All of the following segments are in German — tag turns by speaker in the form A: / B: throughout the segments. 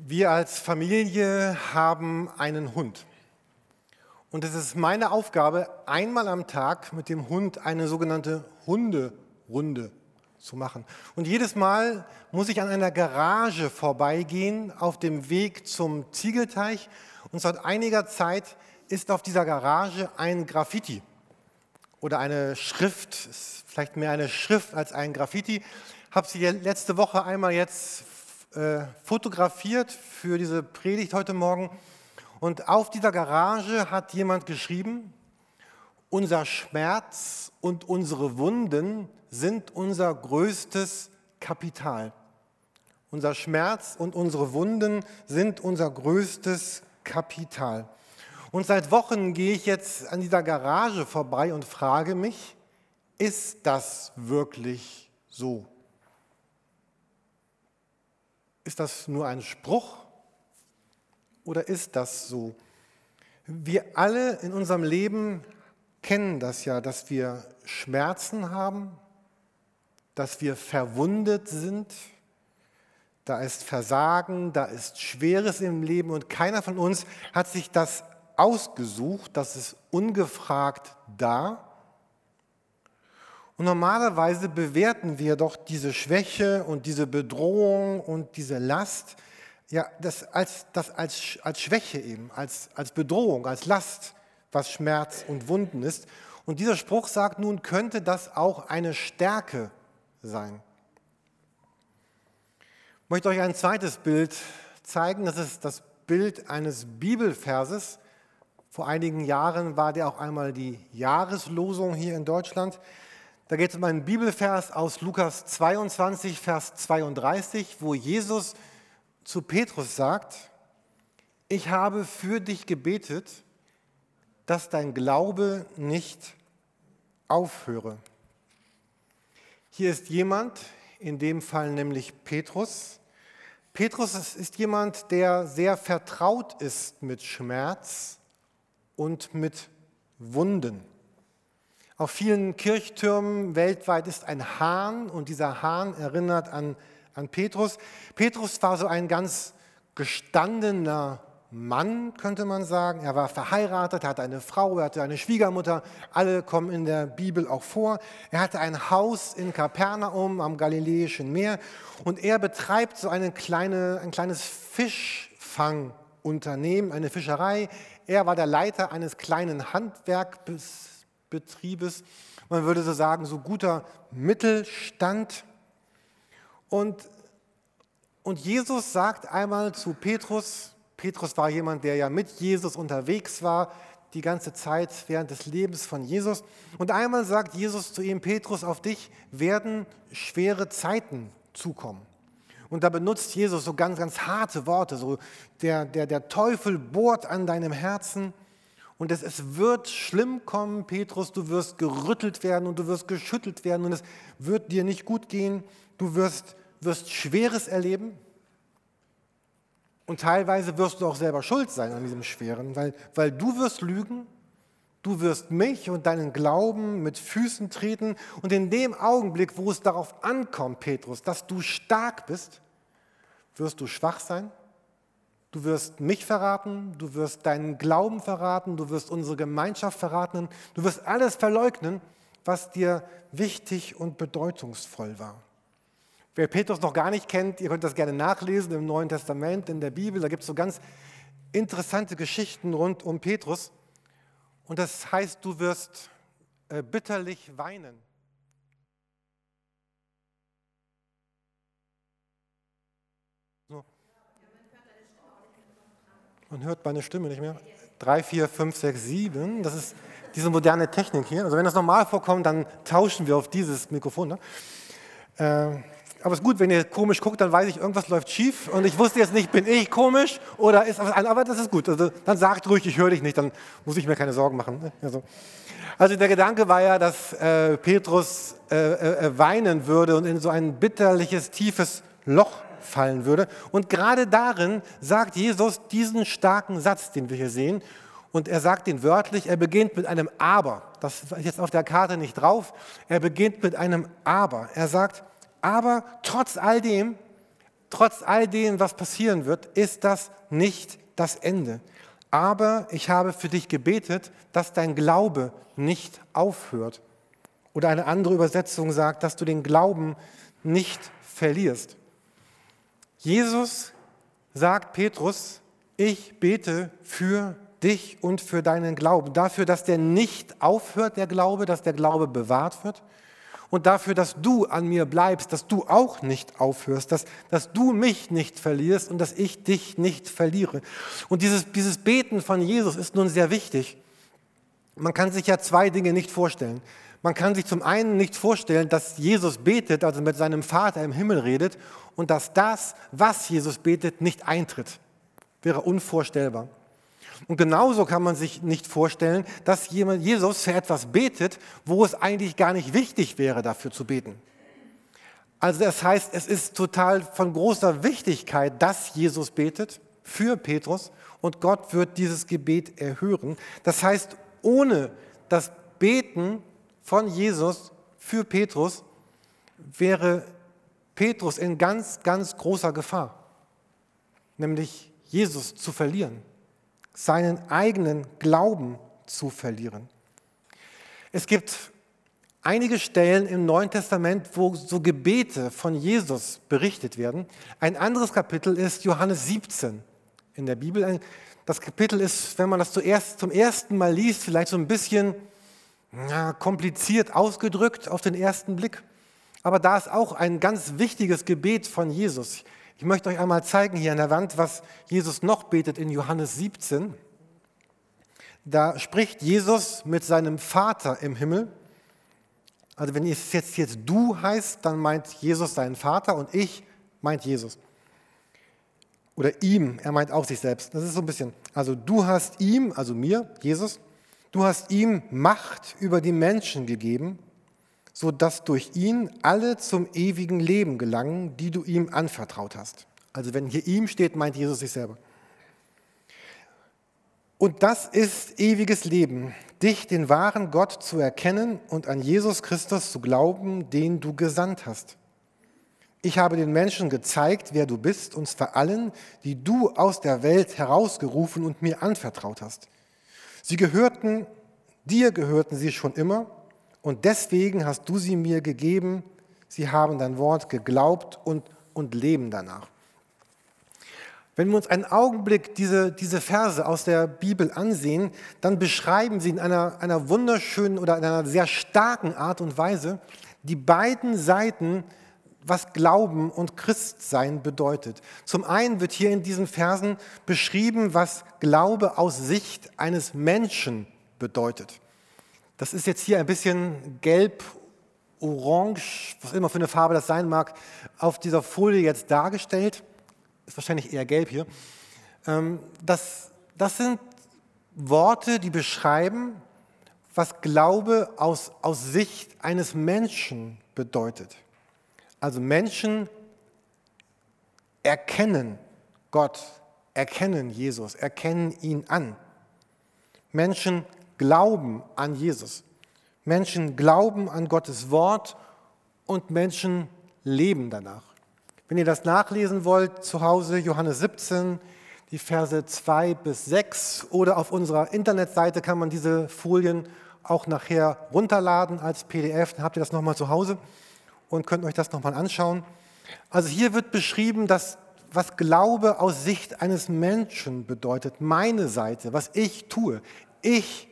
A: Wir als Familie haben einen Hund. Und es ist meine Aufgabe, einmal am Tag mit dem Hund eine sogenannte Hunderunde zu machen. Und jedes Mal muss ich an einer Garage vorbeigehen auf dem Weg zum Ziegelteich. Und seit einiger Zeit ist auf dieser Garage ein Graffiti oder eine Schrift, vielleicht mehr eine Schrift als ein Graffiti. Habe sie letzte Woche einmal jetzt äh, fotografiert für diese Predigt heute Morgen. Und auf dieser Garage hat jemand geschrieben, unser Schmerz und unsere Wunden sind unser größtes Kapital. Unser Schmerz und unsere Wunden sind unser größtes Kapital. Und seit Wochen gehe ich jetzt an dieser Garage vorbei und frage mich, ist das wirklich so? Ist das nur ein Spruch oder ist das so? Wir alle in unserem Leben kennen das ja, dass wir Schmerzen haben, dass wir verwundet sind, da ist Versagen, da ist Schweres im Leben und keiner von uns hat sich das ausgesucht, das ist ungefragt da. Und normalerweise bewerten wir doch diese Schwäche und diese Bedrohung und diese Last ja, das als, das als, als Schwäche eben, als, als Bedrohung, als Last, was Schmerz und Wunden ist. Und dieser Spruch sagt nun, könnte das auch eine Stärke sein. Ich möchte euch ein zweites Bild zeigen. Das ist das Bild eines Bibelverses. Vor einigen Jahren war der auch einmal die Jahreslosung hier in Deutschland. Da geht es um einen Bibelvers aus Lukas 22, Vers 32, wo Jesus zu Petrus sagt, ich habe für dich gebetet, dass dein Glaube nicht aufhöre. Hier ist jemand, in dem Fall nämlich Petrus. Petrus ist jemand, der sehr vertraut ist mit Schmerz und mit Wunden. Auf vielen Kirchtürmen weltweit ist ein Hahn und dieser Hahn erinnert an an Petrus. Petrus war so ein ganz gestandener Mann, könnte man sagen. Er war verheiratet, er hatte eine Frau, er hatte eine Schwiegermutter. Alle kommen in der Bibel auch vor. Er hatte ein Haus in Kapernaum am Galiläischen Meer und er betreibt so eine kleine, ein kleines Fischfangunternehmen, eine Fischerei. Er war der Leiter eines kleinen Handwerkbetriebes. Man würde so sagen, so guter Mittelstand. Und, und Jesus sagt einmal zu Petrus, Petrus war jemand, der ja mit Jesus unterwegs war, die ganze Zeit während des Lebens von Jesus. Und einmal sagt Jesus zu ihm, Petrus, auf dich werden schwere Zeiten zukommen. Und da benutzt Jesus so ganz, ganz harte Worte, so der, der, der Teufel bohrt an deinem Herzen und es, es wird schlimm kommen, Petrus, du wirst gerüttelt werden und du wirst geschüttelt werden und es wird dir nicht gut gehen, du wirst wirst Schweres erleben. Und teilweise wirst du auch selber schuld sein an diesem Schweren, weil, weil du wirst lügen, du wirst mich und deinen Glauben mit Füßen treten. Und in dem Augenblick, wo es darauf ankommt, Petrus, dass du stark bist, wirst du schwach sein, du wirst mich verraten, du wirst deinen Glauben verraten, du wirst unsere Gemeinschaft verraten, du wirst alles verleugnen, was dir wichtig und bedeutungsvoll war. Wer Petrus noch gar nicht kennt, ihr könnt das gerne nachlesen im Neuen Testament, in der Bibel. Da gibt es so ganz interessante Geschichten rund um Petrus. Und das heißt, du wirst äh, bitterlich weinen. Man hört meine Stimme nicht mehr. Drei, vier, fünf, sechs, sieben. Das ist diese moderne Technik hier. Also wenn das normal vorkommt, dann tauschen wir auf dieses Mikrofon. Ne? Äh, aber es ist gut, wenn ihr komisch guckt, dann weiß ich, irgendwas läuft schief und ich wusste jetzt nicht, bin ich komisch oder ist was anderes, aber das ist gut. Also, dann sagt ruhig, ich höre dich nicht, dann muss ich mir keine Sorgen machen. Ne? Also, also der Gedanke war ja, dass äh, Petrus äh, äh, äh, weinen würde und in so ein bitterliches, tiefes Loch fallen würde. Und gerade darin sagt Jesus diesen starken Satz, den wir hier sehen. Und er sagt ihn wörtlich, er beginnt mit einem Aber. Das ist jetzt auf der Karte nicht drauf. Er beginnt mit einem Aber. Er sagt, aber trotz all dem, trotz all dem, was passieren wird, ist das nicht das Ende. Aber ich habe für dich gebetet, dass dein Glaube nicht aufhört. Oder eine andere Übersetzung sagt, dass du den Glauben nicht verlierst. Jesus sagt Petrus, ich bete für dich und für deinen Glauben, dafür, dass der nicht aufhört, der Glaube, dass der Glaube bewahrt wird und dafür, dass du an mir bleibst, dass du auch nicht aufhörst, dass, dass du mich nicht verlierst und dass ich dich nicht verliere. Und dieses, dieses Beten von Jesus ist nun sehr wichtig. Man kann sich ja zwei Dinge nicht vorstellen. Man kann sich zum einen nicht vorstellen, dass Jesus betet, also mit seinem Vater im Himmel redet und dass das, was Jesus betet, nicht eintritt. Wäre unvorstellbar. Und genauso kann man sich nicht vorstellen, dass jemand Jesus für etwas betet, wo es eigentlich gar nicht wichtig wäre, dafür zu beten. Also das heißt, es ist total von großer Wichtigkeit, dass Jesus betet für Petrus und Gott wird dieses Gebet erhören. Das heißt, ohne das Beten von Jesus für Petrus wäre Petrus in ganz, ganz großer Gefahr, nämlich Jesus zu verlieren seinen eigenen Glauben zu verlieren. Es gibt einige Stellen im Neuen Testament, wo so Gebete von Jesus berichtet werden. Ein anderes Kapitel ist Johannes 17 in der Bibel. Das Kapitel ist, wenn man das zuerst, zum ersten Mal liest, vielleicht so ein bisschen ja, kompliziert ausgedrückt auf den ersten Blick. Aber da ist auch ein ganz wichtiges Gebet von Jesus. Ich möchte euch einmal zeigen hier an der Wand, was Jesus noch betet in Johannes 17. Da spricht Jesus mit seinem Vater im Himmel. Also wenn es jetzt, jetzt du heißt, dann meint Jesus seinen Vater und ich meint Jesus. Oder ihm, er meint auch sich selbst. Das ist so ein bisschen. Also du hast ihm, also mir, Jesus, du hast ihm Macht über die Menschen gegeben so dass durch ihn alle zum ewigen Leben gelangen, die du ihm anvertraut hast. Also wenn hier ihm steht, meint Jesus sich selber. Und das ist ewiges Leben, dich, den wahren Gott, zu erkennen und an Jesus Christus zu glauben, den du gesandt hast. Ich habe den Menschen gezeigt, wer du bist, und zwar allen, die du aus der Welt herausgerufen und mir anvertraut hast. Sie gehörten, dir gehörten sie schon immer, und deswegen hast du sie mir gegeben. Sie haben dein Wort geglaubt und, und leben danach. Wenn wir uns einen Augenblick diese, diese Verse aus der Bibel ansehen, dann beschreiben sie in einer, einer wunderschönen oder in einer sehr starken Art und Weise die beiden Seiten, was Glauben und Christsein bedeutet. Zum einen wird hier in diesen Versen beschrieben, was Glaube aus Sicht eines Menschen bedeutet. Das ist jetzt hier ein bisschen gelb, orange, was immer für eine Farbe das sein mag, auf dieser Folie jetzt dargestellt. Ist wahrscheinlich eher gelb hier. Ähm, das, das sind Worte, die beschreiben, was Glaube aus, aus Sicht eines Menschen bedeutet. Also Menschen erkennen Gott, erkennen Jesus, erkennen ihn an. Menschen glauben an Jesus. Menschen glauben an Gottes Wort und Menschen leben danach. Wenn ihr das nachlesen wollt, zu Hause Johannes 17, die Verse 2 bis 6 oder auf unserer Internetseite kann man diese Folien auch nachher runterladen als PDF, dann habt ihr das nochmal zu Hause und könnt euch das nochmal anschauen. Also hier wird beschrieben, dass was Glaube aus Sicht eines Menschen bedeutet, meine Seite, was ich tue. Ich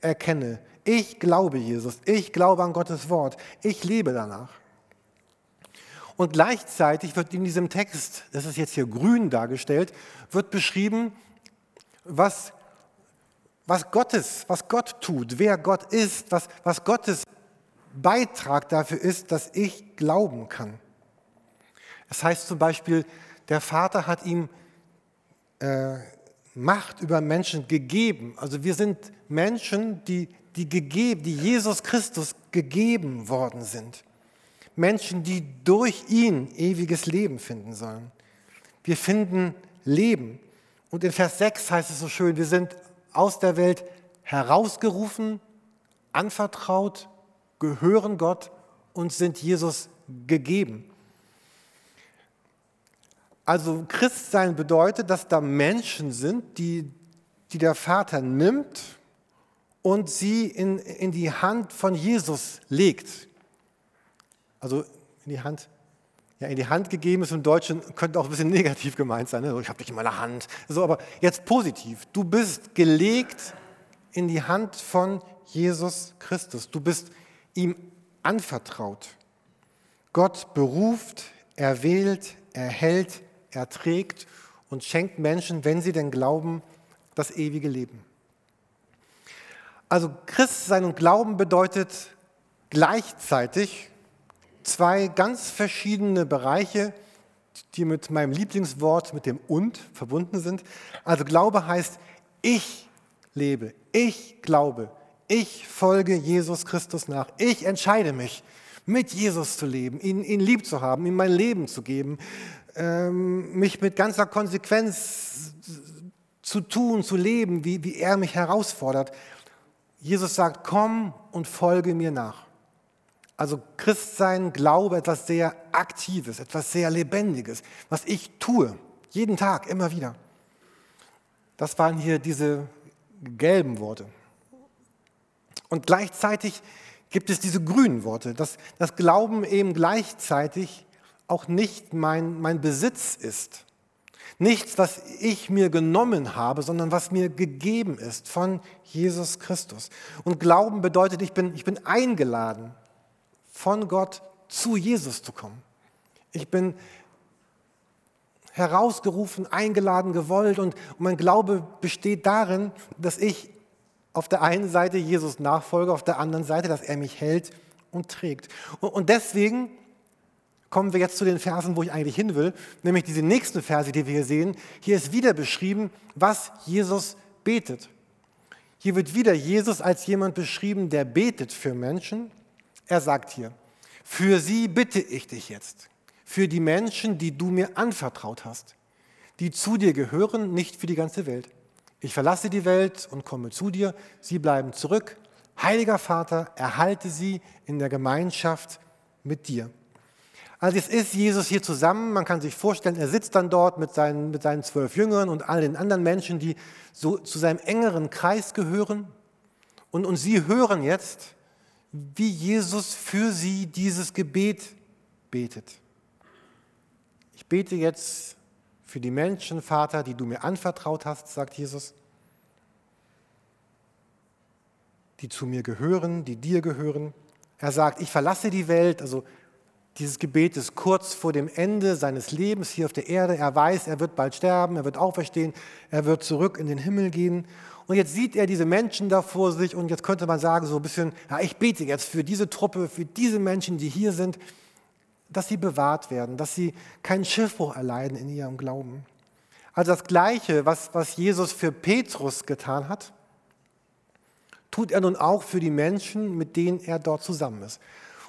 A: erkenne, ich glaube Jesus, ich glaube an Gottes Wort, ich lebe danach. Und gleichzeitig wird in diesem Text, das ist jetzt hier grün dargestellt, wird beschrieben, was, was Gottes, was Gott tut, wer Gott ist, was, was Gottes Beitrag dafür ist, dass ich glauben kann. Es das heißt zum Beispiel, der Vater hat ihm äh, Macht über Menschen gegeben. Also wir sind Menschen, die, die, gegeben, die Jesus Christus gegeben worden sind. Menschen, die durch ihn ewiges Leben finden sollen. Wir finden Leben. Und in Vers 6 heißt es so schön, wir sind aus der Welt herausgerufen, anvertraut, gehören Gott und sind Jesus gegeben. Also Christsein bedeutet, dass da Menschen sind, die, die der Vater nimmt und sie in, in die Hand von Jesus legt. Also in die Hand, ja, in die Hand gegeben ist im Deutschen, könnte auch ein bisschen negativ gemeint sein. Ne? Ich habe dich in meiner Hand. So, aber jetzt positiv. Du bist gelegt in die Hand von Jesus Christus. Du bist ihm anvertraut. Gott beruft, erwählt, erhält, erträgt und schenkt Menschen, wenn sie denn glauben, das ewige Leben. Also Christsein und Glauben bedeutet gleichzeitig zwei ganz verschiedene Bereiche, die mit meinem Lieblingswort, mit dem und verbunden sind. Also Glaube heißt, ich lebe, ich glaube, ich folge Jesus Christus nach, ich entscheide mich, mit Jesus zu leben, ihn, ihn lieb zu haben, ihm mein Leben zu geben, ähm, mich mit ganzer Konsequenz zu tun, zu leben, wie, wie er mich herausfordert. Jesus sagt, komm und folge mir nach. Also Christsein, Glaube, etwas sehr Aktives, etwas sehr Lebendiges, was ich tue, jeden Tag, immer wieder. Das waren hier diese gelben Worte. Und gleichzeitig gibt es diese grünen Worte, dass das Glauben eben gleichzeitig auch nicht mein, mein Besitz ist. Nichts, was ich mir genommen habe, sondern was mir gegeben ist von Jesus Christus. Und Glauben bedeutet, ich bin, ich bin eingeladen, von Gott zu Jesus zu kommen. Ich bin herausgerufen, eingeladen, gewollt und mein Glaube besteht darin, dass ich auf der einen Seite Jesus nachfolge, auf der anderen Seite, dass er mich hält und trägt. Und deswegen kommen wir jetzt zu den Versen, wo ich eigentlich hin will, nämlich diese nächsten Verse, die wir hier sehen. Hier ist wieder beschrieben, was Jesus betet. Hier wird wieder Jesus als jemand beschrieben, der betet für Menschen. Er sagt hier, für sie bitte ich dich jetzt, für die Menschen, die du mir anvertraut hast, die zu dir gehören, nicht für die ganze Welt. Ich verlasse die Welt und komme zu dir, sie bleiben zurück. Heiliger Vater, erhalte sie in der Gemeinschaft mit dir. Also es ist Jesus hier zusammen, man kann sich vorstellen, er sitzt dann dort mit seinen, mit seinen zwölf Jüngern und all den anderen Menschen, die so zu seinem engeren Kreis gehören. Und, und sie hören jetzt, wie Jesus für sie dieses Gebet betet. Ich bete jetzt für die Menschen, Vater, die du mir anvertraut hast, sagt Jesus, die zu mir gehören, die dir gehören. Er sagt, ich verlasse die Welt, also dieses Gebet ist kurz vor dem Ende seines Lebens hier auf der Erde. Er weiß, er wird bald sterben, er wird auferstehen, er wird zurück in den Himmel gehen. Und jetzt sieht er diese Menschen da vor sich und jetzt könnte man sagen, so ein bisschen, ja, ich bete jetzt für diese Truppe, für diese Menschen, die hier sind, dass sie bewahrt werden, dass sie keinen Schiffbruch erleiden in ihrem Glauben. Also das Gleiche, was, was Jesus für Petrus getan hat, tut er nun auch für die Menschen, mit denen er dort zusammen ist.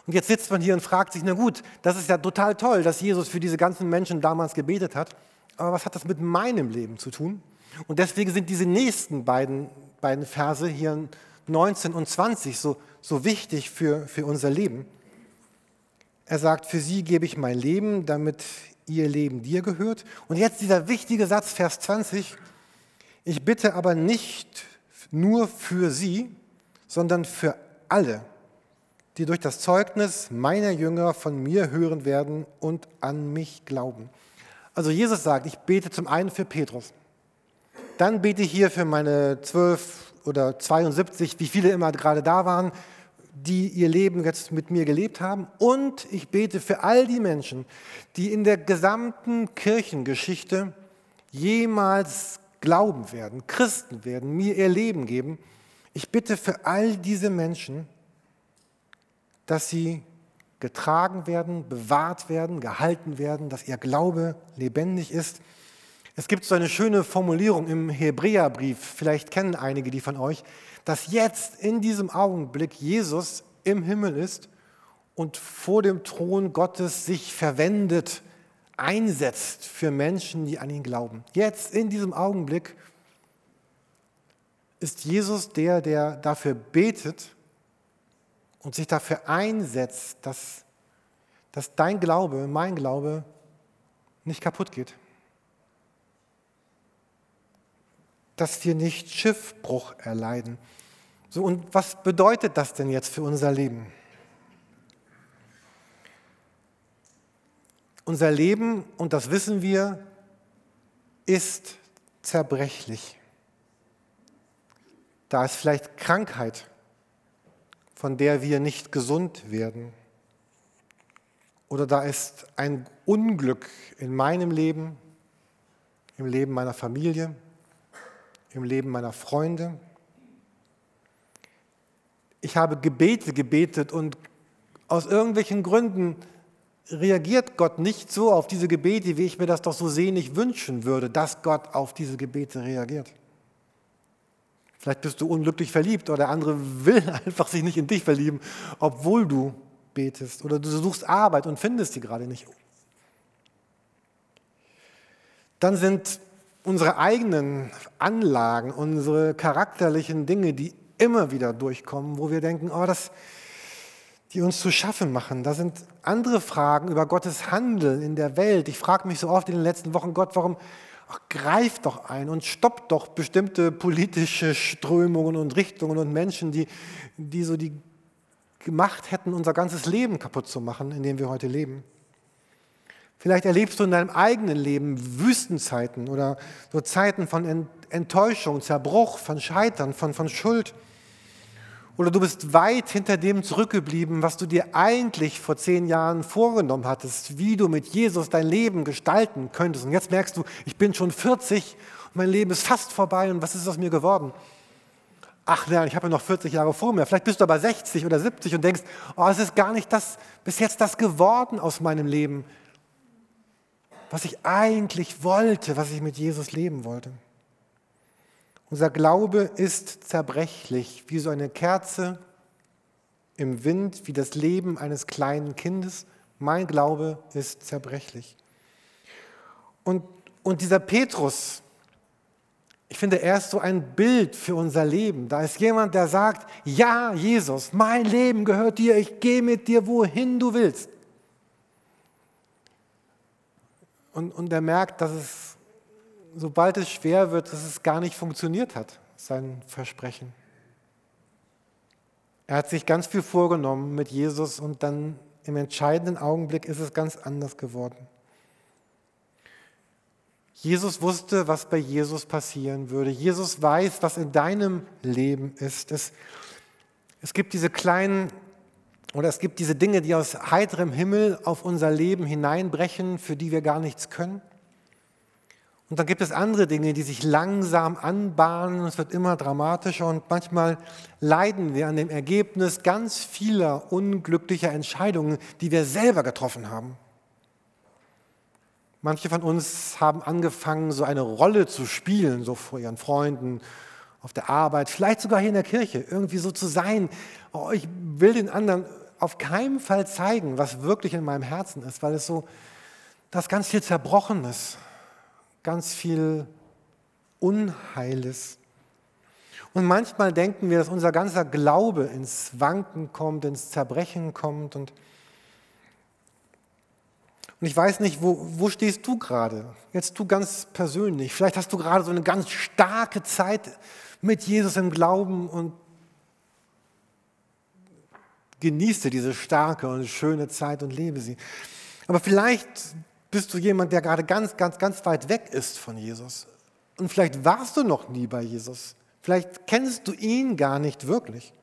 A: Und jetzt sitzt man hier und fragt sich, na gut, das ist ja total toll, dass Jesus für diese ganzen Menschen damals gebetet hat, aber was hat das mit meinem Leben zu tun? Und deswegen sind diese nächsten beiden, beiden Verse hier 19 und 20 so, so wichtig für, für unser Leben. Er sagt, für sie gebe ich mein Leben, damit ihr Leben dir gehört. Und jetzt dieser wichtige Satz, Vers 20, ich bitte aber nicht nur für sie, sondern für alle die durch das Zeugnis meiner Jünger von mir hören werden und an mich glauben. Also Jesus sagt, ich bete zum einen für Petrus, dann bete ich hier für meine zwölf oder 72, wie viele immer gerade da waren, die ihr Leben jetzt mit mir gelebt haben. Und ich bete für all die Menschen, die in der gesamten Kirchengeschichte jemals glauben werden, Christen werden, mir ihr Leben geben. Ich bitte für all diese Menschen, dass sie getragen werden, bewahrt werden, gehalten werden, dass ihr Glaube lebendig ist. Es gibt so eine schöne Formulierung im Hebräerbrief, vielleicht kennen einige die von euch, dass jetzt in diesem Augenblick Jesus im Himmel ist und vor dem Thron Gottes sich verwendet, einsetzt für Menschen, die an ihn glauben. Jetzt in diesem Augenblick ist Jesus der, der dafür betet, und sich dafür einsetzt, dass, dass dein Glaube, mein Glaube nicht kaputt geht, dass wir nicht Schiffbruch erleiden. So, und was bedeutet das denn jetzt für unser Leben? Unser Leben, und das wissen wir, ist zerbrechlich. Da ist vielleicht Krankheit, von der wir nicht gesund werden. Oder da ist ein Unglück in meinem Leben, im Leben meiner Familie, im Leben meiner Freunde. Ich habe Gebete gebetet und aus irgendwelchen Gründen reagiert Gott nicht so auf diese Gebete, wie ich mir das doch so sehnlich wünschen würde, dass Gott auf diese Gebete reagiert. Vielleicht bist du unglücklich verliebt oder der andere will einfach sich nicht in dich verlieben, obwohl du betest. Oder du suchst Arbeit und findest sie gerade nicht. Dann sind unsere eigenen Anlagen, unsere charakterlichen Dinge, die immer wieder durchkommen, wo wir denken, oh, das, die uns zu schaffen machen. Da sind andere Fragen über Gottes Handeln in der Welt. Ich frage mich so oft in den letzten Wochen, Gott, warum ach, greif doch ein und stoppt doch bestimmte politische Strömungen und Richtungen und Menschen, die, die so die gemacht hätten, unser ganzes Leben kaputt zu machen, in dem wir heute leben. Vielleicht erlebst du in deinem eigenen Leben Wüstenzeiten oder so Zeiten von Enttäuschung, Zerbruch, von Scheitern, von, von Schuld. Oder du bist weit hinter dem zurückgeblieben, was du dir eigentlich vor zehn Jahren vorgenommen hattest, wie du mit Jesus dein Leben gestalten könntest. Und jetzt merkst du, ich bin schon 40 und mein Leben ist fast vorbei und was ist aus mir geworden? Ach nein, ich habe ja noch 40 Jahre vor mir. Vielleicht bist du aber 60 oder 70 und denkst, oh, es ist gar nicht das, bis jetzt das geworden aus meinem Leben, was ich eigentlich wollte, was ich mit Jesus leben wollte. Unser Glaube ist zerbrechlich, wie so eine Kerze im Wind, wie das Leben eines kleinen Kindes. Mein Glaube ist zerbrechlich. Und, und dieser Petrus, ich finde, er ist so ein Bild für unser Leben. Da ist jemand, der sagt, ja, Jesus, mein Leben gehört dir, ich gehe mit dir, wohin du willst. Und, und er merkt, dass es sobald es schwer wird, dass es gar nicht funktioniert hat, sein Versprechen. Er hat sich ganz viel vorgenommen mit Jesus und dann im entscheidenden Augenblick ist es ganz anders geworden. Jesus wusste, was bei Jesus passieren würde. Jesus weiß, was in deinem Leben ist. Es, es gibt diese kleinen oder es gibt diese Dinge, die aus heiterem Himmel auf unser Leben hineinbrechen, für die wir gar nichts können. Und dann gibt es andere Dinge, die sich langsam anbahnen, es wird immer dramatischer und manchmal leiden wir an dem Ergebnis ganz vieler unglücklicher Entscheidungen, die wir selber getroffen haben. Manche von uns haben angefangen, so eine Rolle zu spielen, so vor ihren Freunden, auf der Arbeit, vielleicht sogar hier in der Kirche, irgendwie so zu sein. Oh, ich will den anderen auf keinen Fall zeigen, was wirklich in meinem Herzen ist, weil es so, das ganz viel Zerbrochenes, ganz viel Unheiles. Und manchmal denken wir, dass unser ganzer Glaube ins Wanken kommt, ins Zerbrechen kommt. Und, und ich weiß nicht, wo, wo stehst du gerade? Jetzt du ganz persönlich. Vielleicht hast du gerade so eine ganz starke Zeit mit Jesus im Glauben und genieße diese starke und schöne Zeit und lebe sie. Aber vielleicht bist du jemand, der gerade ganz, ganz, ganz weit weg ist von Jesus. Und vielleicht warst du noch nie bei Jesus. Vielleicht kennst du ihn gar nicht wirklich.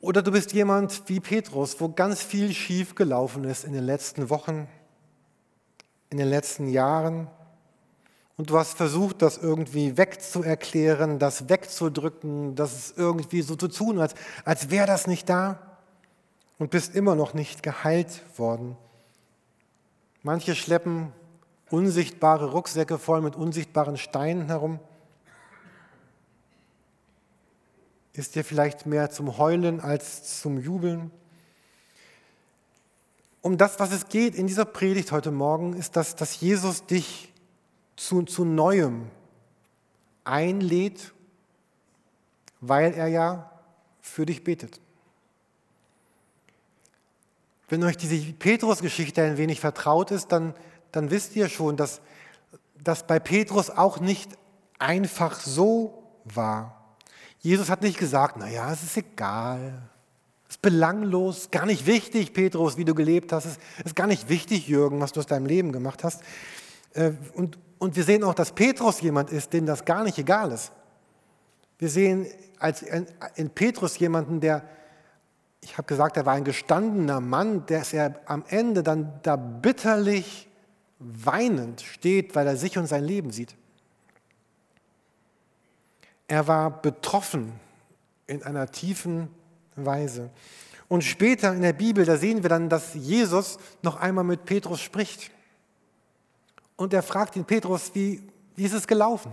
A: Oder du bist jemand wie Petrus, wo ganz viel schief gelaufen ist in den letzten Wochen, in den letzten Jahren. Und du hast versucht, das irgendwie wegzuerklären, das wegzudrücken, das irgendwie so zu tun, als, als wäre das nicht da. Und bist immer noch nicht geheilt worden. Manche schleppen unsichtbare Rucksäcke voll mit unsichtbaren Steinen herum. Ist dir vielleicht mehr zum Heulen als zum Jubeln? Um das, was es geht in dieser Predigt heute Morgen, ist, dass, dass Jesus dich zu, zu Neuem einlädt, weil er ja für dich betet. Wenn euch diese Petrus-Geschichte ein wenig vertraut ist, dann, dann wisst ihr schon, dass das bei Petrus auch nicht einfach so war. Jesus hat nicht gesagt, naja, es ist egal, es ist belanglos, gar nicht wichtig, Petrus, wie du gelebt hast, es ist gar nicht wichtig, Jürgen, was du aus deinem Leben gemacht hast. Äh, und, und wir sehen auch, dass Petrus jemand ist, dem das gar nicht egal ist. Wir sehen als in Petrus jemanden, der, ich habe gesagt, er war ein gestandener Mann, der er am Ende dann da bitterlich weinend steht, weil er sich und sein Leben sieht. Er war betroffen in einer tiefen Weise. Und später in der Bibel, da sehen wir dann, dass Jesus noch einmal mit Petrus spricht. Und er fragt ihn, Petrus, wie, wie ist es gelaufen?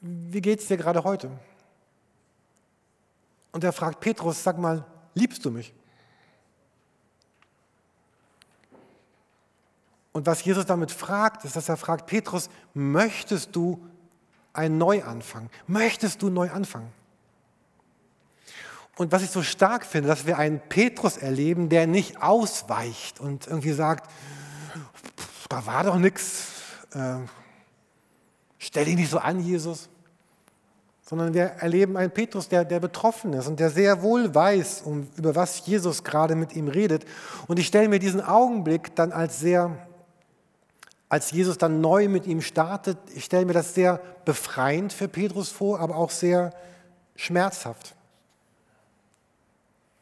A: Wie geht es dir gerade heute? Und er fragt Petrus, sag mal, liebst du mich? Und was Jesus damit fragt, ist, dass er fragt, Petrus, möchtest du einen Neuanfang? Möchtest du neu anfangen? Und was ich so stark finde, dass wir einen Petrus erleben, der nicht ausweicht und irgendwie sagt, da war doch nichts, äh, stell dich nicht so an, Jesus. Sondern wir erleben einen Petrus, der, der betroffen ist und der sehr wohl weiß, um, über was Jesus gerade mit ihm redet. Und ich stelle mir diesen Augenblick dann als sehr als Jesus dann neu mit ihm startet, ich stelle mir das sehr befreiend für Petrus vor, aber auch sehr schmerzhaft.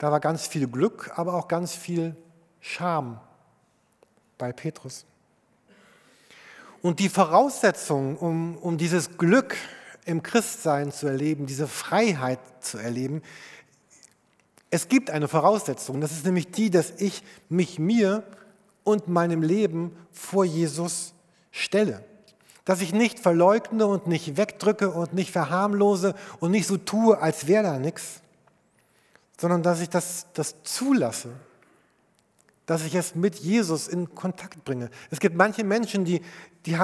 A: Da war ganz viel Glück, aber auch ganz viel Scham bei Petrus. Und die Voraussetzung, um, um dieses Glück im Christsein zu erleben, diese Freiheit zu erleben, es gibt eine Voraussetzung, das ist nämlich die, dass ich mich mir und meinem Leben vor Jesus stelle. Dass ich nicht verleugne und nicht wegdrücke und nicht verharmlose und nicht so tue, als wäre da nichts, sondern dass ich das, das zulasse, dass ich es mit Jesus in Kontakt bringe. Es gibt manche Menschen, die, die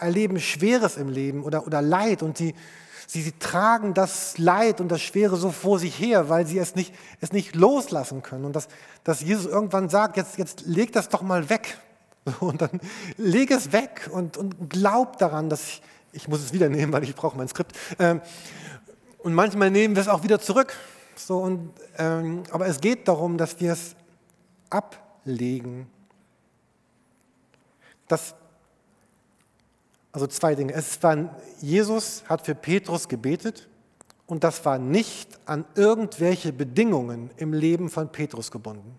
A: erleben Schweres im Leben oder, oder Leid und die, Sie, sie tragen das Leid und das Schwere so vor sich her, weil sie es nicht, es nicht loslassen können. Und dass, dass Jesus irgendwann sagt, jetzt, jetzt leg das doch mal weg. Und dann leg es weg und, und glaub daran, dass ich, ich muss es wieder nehmen, weil ich brauche mein Skript. Ähm, und manchmal nehmen wir es auch wieder zurück. So, und, ähm, aber es geht darum, dass wir es ablegen. Dass also zwei Dinge. Es war, Jesus hat für Petrus gebetet und das war nicht an irgendwelche Bedingungen im Leben von Petrus gebunden.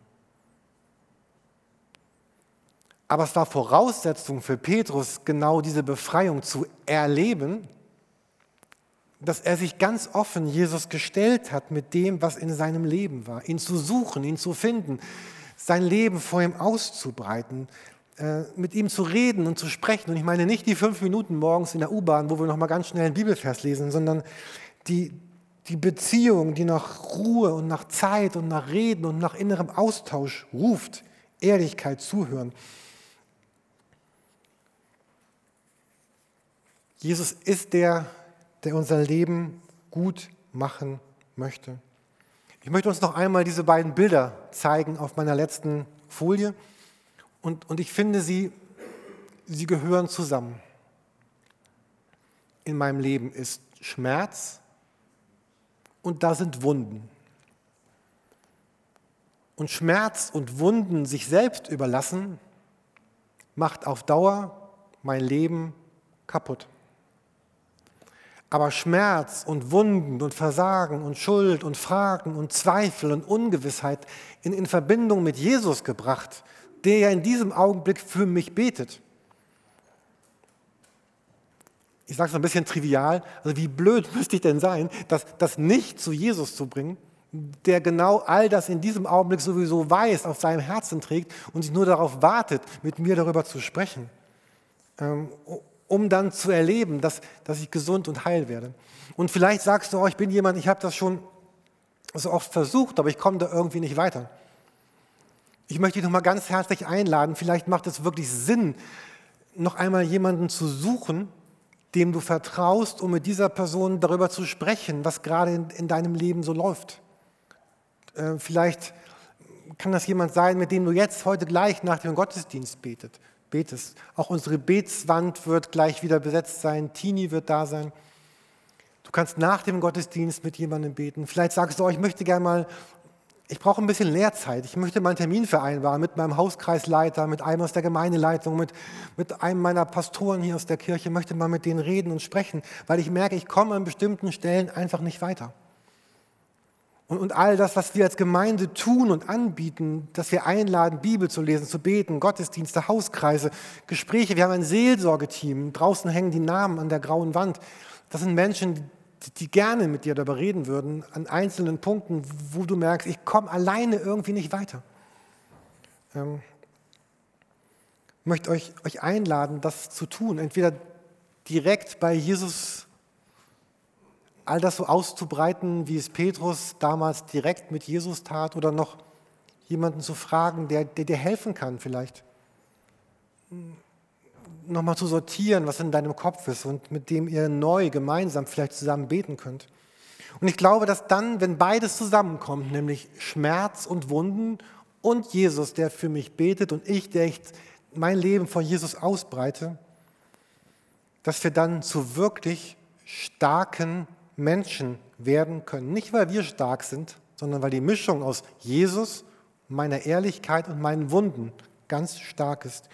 A: Aber es war Voraussetzung für Petrus, genau diese Befreiung zu erleben, dass er sich ganz offen Jesus gestellt hat mit dem, was in seinem Leben war, ihn zu suchen, ihn zu finden, sein Leben vor ihm auszubreiten, äh, mit ihm zu reden und zu sprechen. Und ich meine nicht die fünf Minuten morgens in der U-Bahn, wo wir noch mal ganz schnell einen Bibelvers lesen, sondern die, die Beziehung, die nach Ruhe und nach Zeit und nach Reden und nach innerem Austausch ruft. Ehrlichkeit, Zuhören. Jesus ist der, der unser Leben gut machen möchte. Ich möchte uns noch einmal diese beiden Bilder zeigen auf meiner letzten Folie. Und, und ich finde, sie, sie gehören zusammen. In meinem Leben ist Schmerz und da sind Wunden. Und Schmerz und Wunden sich selbst überlassen, macht auf Dauer mein Leben kaputt. Aber Schmerz und Wunden und Versagen und Schuld und Fragen und Zweifel und Ungewissheit in, in Verbindung mit Jesus gebracht, der ja in diesem Augenblick für mich betet. Ich sage es ein bisschen trivial, also wie blöd müsste ich denn sein, das, das nicht zu Jesus zu bringen, der genau all das in diesem Augenblick sowieso weiß, auf seinem Herzen trägt und sich nur darauf wartet, mit mir darüber zu sprechen, ähm, um dann zu erleben, dass, dass ich gesund und heil werde. Und vielleicht sagst du, oh, ich bin jemand, ich habe das schon so oft versucht, aber ich komme da irgendwie nicht weiter. Ich möchte dich nochmal ganz herzlich einladen. Vielleicht macht es wirklich Sinn, noch einmal jemanden zu suchen, dem du vertraust, um mit dieser Person darüber zu sprechen, was gerade in, in deinem Leben so läuft. Äh, vielleicht kann das jemand sein, mit dem du jetzt heute gleich nach dem Gottesdienst betet, betest. Auch unsere Betswand wird gleich wieder besetzt sein. Tini wird da sein. Du kannst nach dem Gottesdienst mit jemandem beten. Vielleicht sagst du, oh, ich möchte gerne mal, ich brauche ein bisschen Lehrzeit. Ich möchte mal einen Termin vereinbaren mit meinem Hauskreisleiter, mit einem aus der Gemeindeleitung, mit, mit einem meiner Pastoren hier aus der Kirche. Ich möchte mal mit denen reden und sprechen, weil ich merke, ich komme an bestimmten Stellen einfach nicht weiter. Und, und all das, was wir als Gemeinde tun und anbieten, dass wir einladen, Bibel zu lesen, zu beten, Gottesdienste, Hauskreise, Gespräche. Wir haben ein Seelsorgeteam. Draußen hängen die Namen an der grauen Wand. Das sind Menschen, die, gerne mit dir darüber reden würden, an einzelnen Punkten, wo du merkst, ich komme alleine irgendwie nicht weiter. Ähm, möchte euch, euch einladen, das zu tun. Entweder direkt bei Jesus all das so auszubreiten, wie es Petrus damals direkt mit Jesus tat, oder noch jemanden zu fragen, der, der dir helfen kann vielleicht. Nochmal zu sortieren, was in deinem Kopf ist und mit dem ihr neu gemeinsam vielleicht zusammen beten könnt. Und ich glaube, dass dann, wenn beides zusammenkommt, nämlich Schmerz und Wunden und Jesus, der für mich betet und ich, der ich mein Leben vor Jesus ausbreite, dass wir dann zu wirklich starken Menschen werden können. Nicht, weil wir stark sind, sondern weil die Mischung aus Jesus, meiner Ehrlichkeit und meinen Wunden ganz stark ist.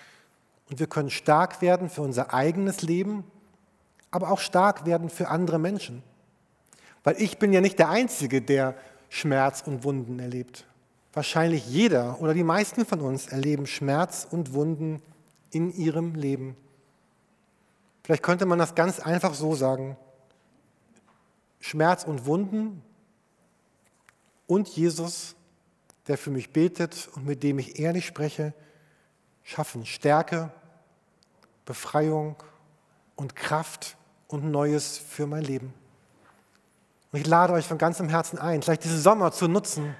A: Und wir können stark werden für unser eigenes Leben, aber auch stark werden für andere Menschen. Weil ich bin ja nicht der Einzige, der Schmerz und Wunden erlebt. Wahrscheinlich jeder oder die meisten von uns erleben Schmerz und Wunden in ihrem Leben. Vielleicht könnte man das ganz einfach so sagen. Schmerz und Wunden und Jesus, der für mich betet und mit dem ich ehrlich spreche, schaffen Stärke, Befreiung und Kraft und Neues für mein Leben. Und ich lade euch von ganzem Herzen ein, vielleicht diesen Sommer zu nutzen,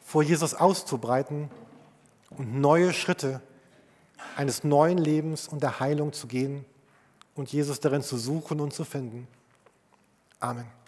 A: vor Jesus auszubreiten und neue Schritte eines neuen Lebens und der Heilung zu gehen und Jesus darin zu suchen und zu finden. Amen.